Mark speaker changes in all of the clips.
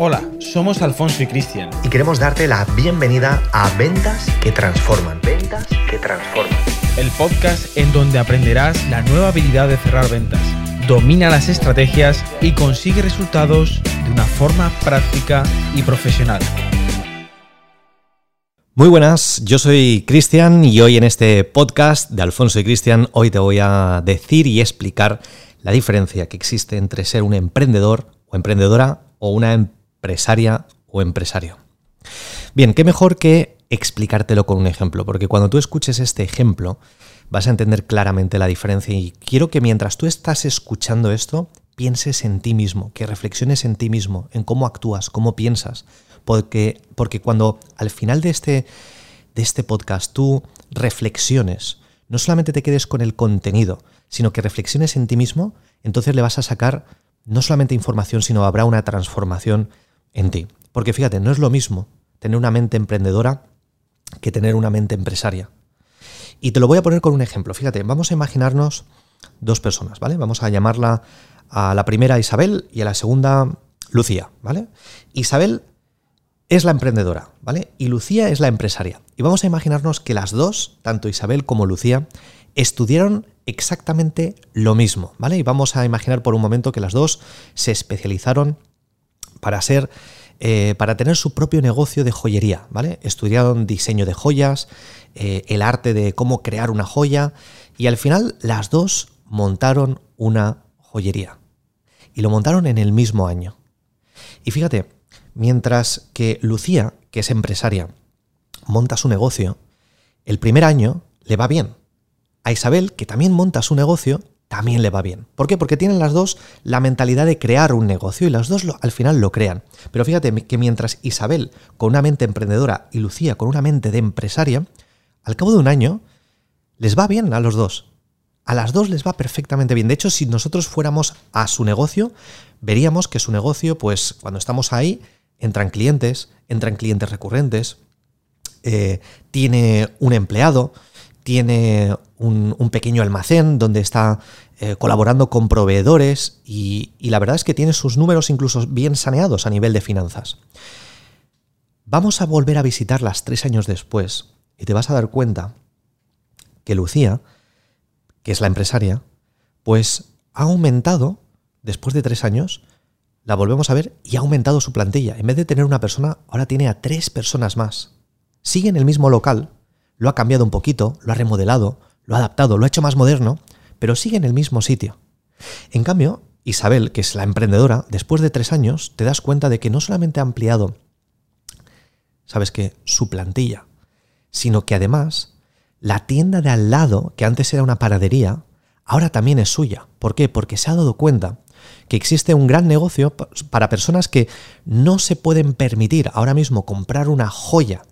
Speaker 1: Hola, somos Alfonso y Cristian.
Speaker 2: Y queremos darte la bienvenida a Ventas que Transforman. Ventas que Transforman.
Speaker 1: El podcast en donde aprenderás la nueva habilidad de cerrar ventas. Domina las estrategias y consigue resultados de una forma práctica y profesional.
Speaker 2: Muy buenas, yo soy Cristian y hoy en este podcast de Alfonso y Cristian, hoy te voy a decir y explicar la diferencia que existe entre ser un emprendedor o emprendedora o una empresaria o empresario. Bien, qué mejor que explicártelo con un ejemplo, porque cuando tú escuches este ejemplo vas a entender claramente la diferencia y quiero que mientras tú estás escuchando esto, pienses en ti mismo, que reflexiones en ti mismo, en cómo actúas, cómo piensas, porque, porque cuando al final de este, de este podcast tú reflexiones, no solamente te quedes con el contenido, sino que reflexiones en ti mismo, entonces le vas a sacar no solamente información, sino habrá una transformación en ti. Porque fíjate, no es lo mismo tener una mente emprendedora que tener una mente empresaria. Y te lo voy a poner con un ejemplo. Fíjate, vamos a imaginarnos dos personas, ¿vale? Vamos a llamarla a la primera Isabel y a la segunda Lucía, ¿vale? Isabel es la emprendedora, ¿vale? Y Lucía es la empresaria. Y vamos a imaginarnos que las dos, tanto Isabel como Lucía, estudiaron exactamente lo mismo, ¿vale? Y vamos a imaginar por un momento que las dos se especializaron para ser, eh, para tener su propio negocio de joyería, ¿vale? Estudiaron diseño de joyas, eh, el arte de cómo crear una joya, y al final las dos montaron una joyería. Y lo montaron en el mismo año. Y fíjate, Mientras que Lucía, que es empresaria, monta su negocio, el primer año le va bien. A Isabel, que también monta su negocio, también le va bien. ¿Por qué? Porque tienen las dos la mentalidad de crear un negocio y las dos al final lo crean. Pero fíjate que mientras Isabel con una mente emprendedora y Lucía con una mente de empresaria, al cabo de un año les va bien a los dos. A las dos les va perfectamente bien. De hecho, si nosotros fuéramos a su negocio, veríamos que su negocio, pues cuando estamos ahí, entran clientes, entran clientes recurrentes, eh, tiene un empleado, tiene un, pequeño almacén donde está eh, colaborando con proveedores y, y la verdad es que tiene sus números incluso bien saneados a nivel de finanzas. Vamos a volver a visitarlas tres años después y te vas a dar cuenta que Lucía, que es la empresaria, pues ha aumentado, después de tres años, la volvemos a ver y ha aumentado su plantilla. En vez de tener una persona, ahora tiene a tres personas más. Sigue en el mismo local, lo ha cambiado un poquito, lo ha remodelado, lo ha adaptado, lo ha hecho más moderno, pero sigue en el mismo sitio. En cambio, Isabel, que es la emprendedora, después de tres años te das cuenta de que no solamente ha ampliado, ¿sabes qué? Su plantilla, sino que además la tienda de al lado, que antes era una paradería, ahora también es suya. ¿Por qué? Porque se ha dado cuenta que existe un gran negocio para personas que no se pueden permitir ahora mismo comprar una joya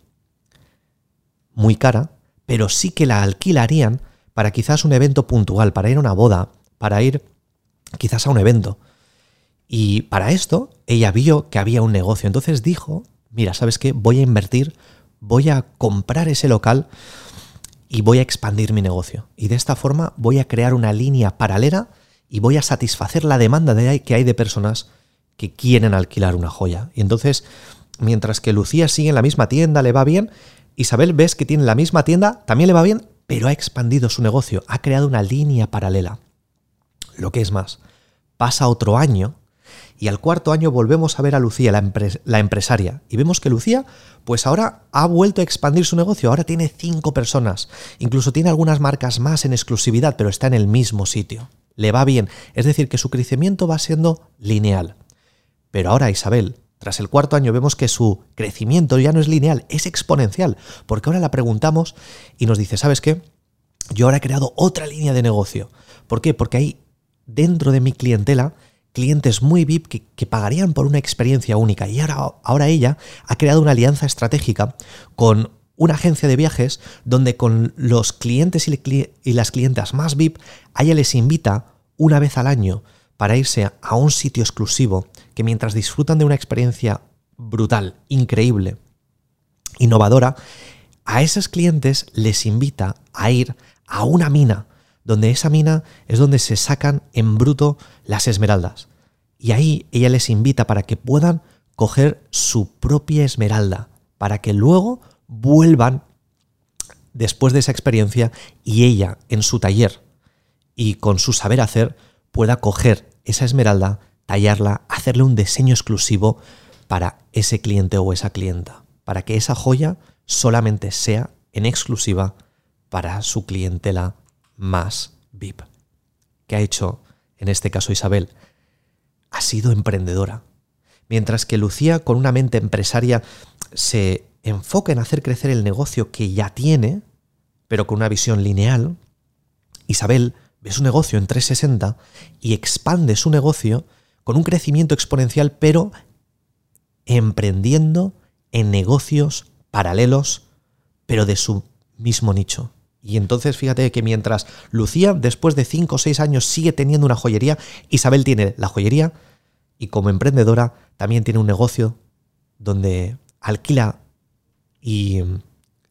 Speaker 2: muy cara, pero sí que la alquilarían para quizás un evento puntual, para ir a una boda, para ir quizás a un evento. Y para esto ella vio que había un negocio. Entonces dijo, mira, ¿sabes qué? Voy a invertir, voy a comprar ese local y voy a expandir mi negocio. Y de esta forma voy a crear una línea paralela y voy a satisfacer la demanda de, que hay de personas que quieren alquilar una joya. Y entonces, mientras que Lucía sigue en la misma tienda, le va bien, Isabel ves que tiene la misma tienda, también le va bien, pero ha expandido su negocio, ha creado una línea paralela. Lo que es más, pasa otro año y al cuarto año volvemos a ver a Lucía, la, empresaria, y vemos que Lucía, pues ahora ha vuelto a expandir su negocio, ahora tiene cinco personas, incluso tiene algunas marcas más en exclusividad, pero está en el mismo sitio le va bien, es decir, que su crecimiento va siendo lineal. Pero ahora Isabel, tras el cuarto año vemos que su crecimiento ya no es lineal, es exponencial, porque ahora la preguntamos y nos dice, ¿sabes qué? Yo ahora he creado otra línea de negocio. ¿Por qué? Porque hay dentro de mi clientela clientes muy VIP que, pagarían por una experiencia única. Y ahora, ahora ella ha creado una alianza estratégica con una agencia de viajes donde con los clientes y las clientas más VIP, a ella les invita una vez al año para irse a un sitio exclusivo que mientras disfrutan de una experiencia brutal, increíble, innovadora, a esos clientes les invita a ir a una mina, donde esa mina es donde se sacan en bruto las esmeraldas. Y ahí ella les invita para que puedan coger su propia esmeralda para que luego vuelvan después de esa experiencia y ella en su taller y con su saber hacer pueda coger esa esmeralda, tallarla, hacerle un diseño exclusivo para ese cliente o esa clienta, para que esa joya solamente sea en exclusiva para su clientela más VIP. ¿Qué ha hecho en este caso Isabel? Ha sido emprendedora. Mientras que Lucía, con una mente empresaria, se enfoca en hacer crecer el negocio que ya tiene, pero con una visión lineal, Isabel ve su negocio en 360 y expande su negocio con un crecimiento exponencial, pero emprendiendo en negocios paralelos, pero de su mismo nicho. Y entonces fíjate que mientras Lucía, después de 5 o 6 años, sigue teniendo una joyería, Isabel tiene la joyería y como emprendedora también tiene un negocio donde alquila y,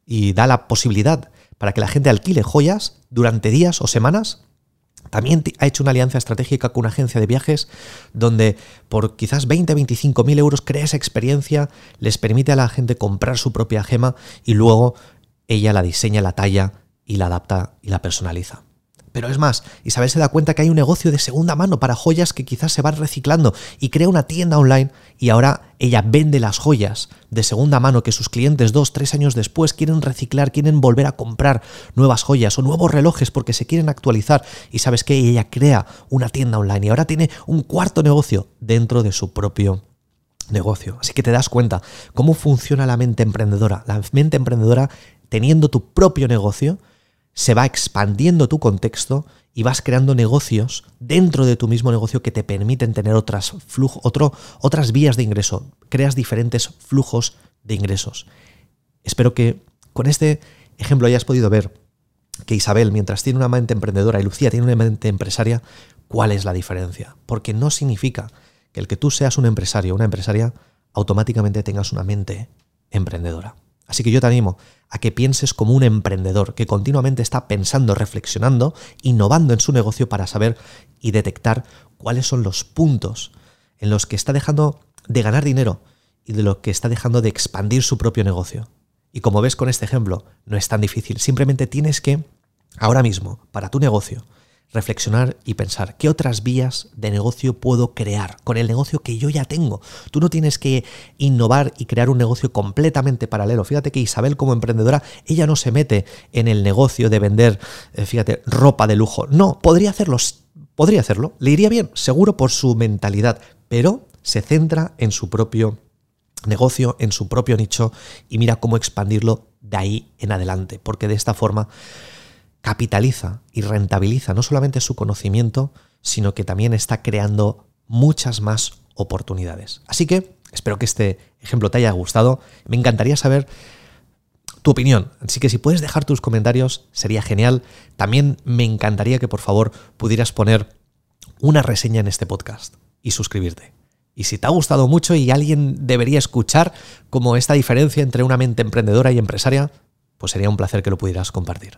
Speaker 2: y da la posibilidad para que la gente alquile joyas durante días o semanas también ha hecho una alianza estratégica con una agencia de viajes donde por quizás 20, 25 mil euros crea esa experiencia, les permite a la gente comprar su propia gema y luego ella la diseña, la talla y la adapta y la personaliza. Pero es más, Isabel se da cuenta que hay un negocio de segunda mano para joyas que quizás se van reciclando y crea una tienda online y ahora ella vende las joyas de segunda mano que sus clientes dos, tres años después quieren reciclar, quieren volver a comprar nuevas joyas o nuevos relojes porque se quieren actualizar y sabes que ella crea una tienda online y ahora tiene un cuarto negocio dentro de su propio negocio. Así que te das cuenta cómo funciona la mente emprendedora. La mente emprendedora teniendo tu propio negocio se va expandiendo tu contexto y vas creando negocios dentro de tu mismo negocio que te permiten tener otras, otro, otras vías de ingreso. Creas diferentes flujos de ingresos. Espero que con este ejemplo hayas podido ver que Isabel, mientras tiene una mente emprendedora y Lucía tiene una mente empresaria, ¿cuál es la diferencia? Porque no significa que el que tú seas un empresario o una empresaria automáticamente tengas una mente emprendedora. Así que yo te animo a que pienses como un emprendedor que continuamente está pensando, reflexionando, innovando en su negocio para saber y detectar cuáles son los puntos en los que está dejando de ganar dinero y de lo que está dejando de expandir su propio negocio. Y como ves con este ejemplo, no es tan difícil, simplemente tienes que, ahora mismo, para tu negocio, reflexionar y pensar qué otras vías de negocio puedo crear con el negocio que yo ya tengo. Tú no tienes que innovar y crear un negocio completamente paralelo. Fíjate que Isabel como emprendedora, ella no se mete en el negocio de vender, eh, fíjate, ropa de lujo. No, podría hacerlo, podría hacerlo, le iría bien, seguro por su mentalidad, pero se centra en su propio negocio, en su propio nicho y mira cómo expandirlo de ahí en adelante, porque de esta forma capitaliza y rentabiliza no solamente su conocimiento, sino que también está creando muchas más oportunidades. Así que espero que este ejemplo te haya gustado. Me encantaría saber tu opinión. Así que si puedes dejar tus comentarios, sería genial. También me encantaría que por favor pudieras poner una reseña en este podcast y suscribirte. Y si te ha gustado mucho y alguien debería escuchar como esta diferencia entre una mente emprendedora y empresaria, pues sería un placer que lo pudieras compartir.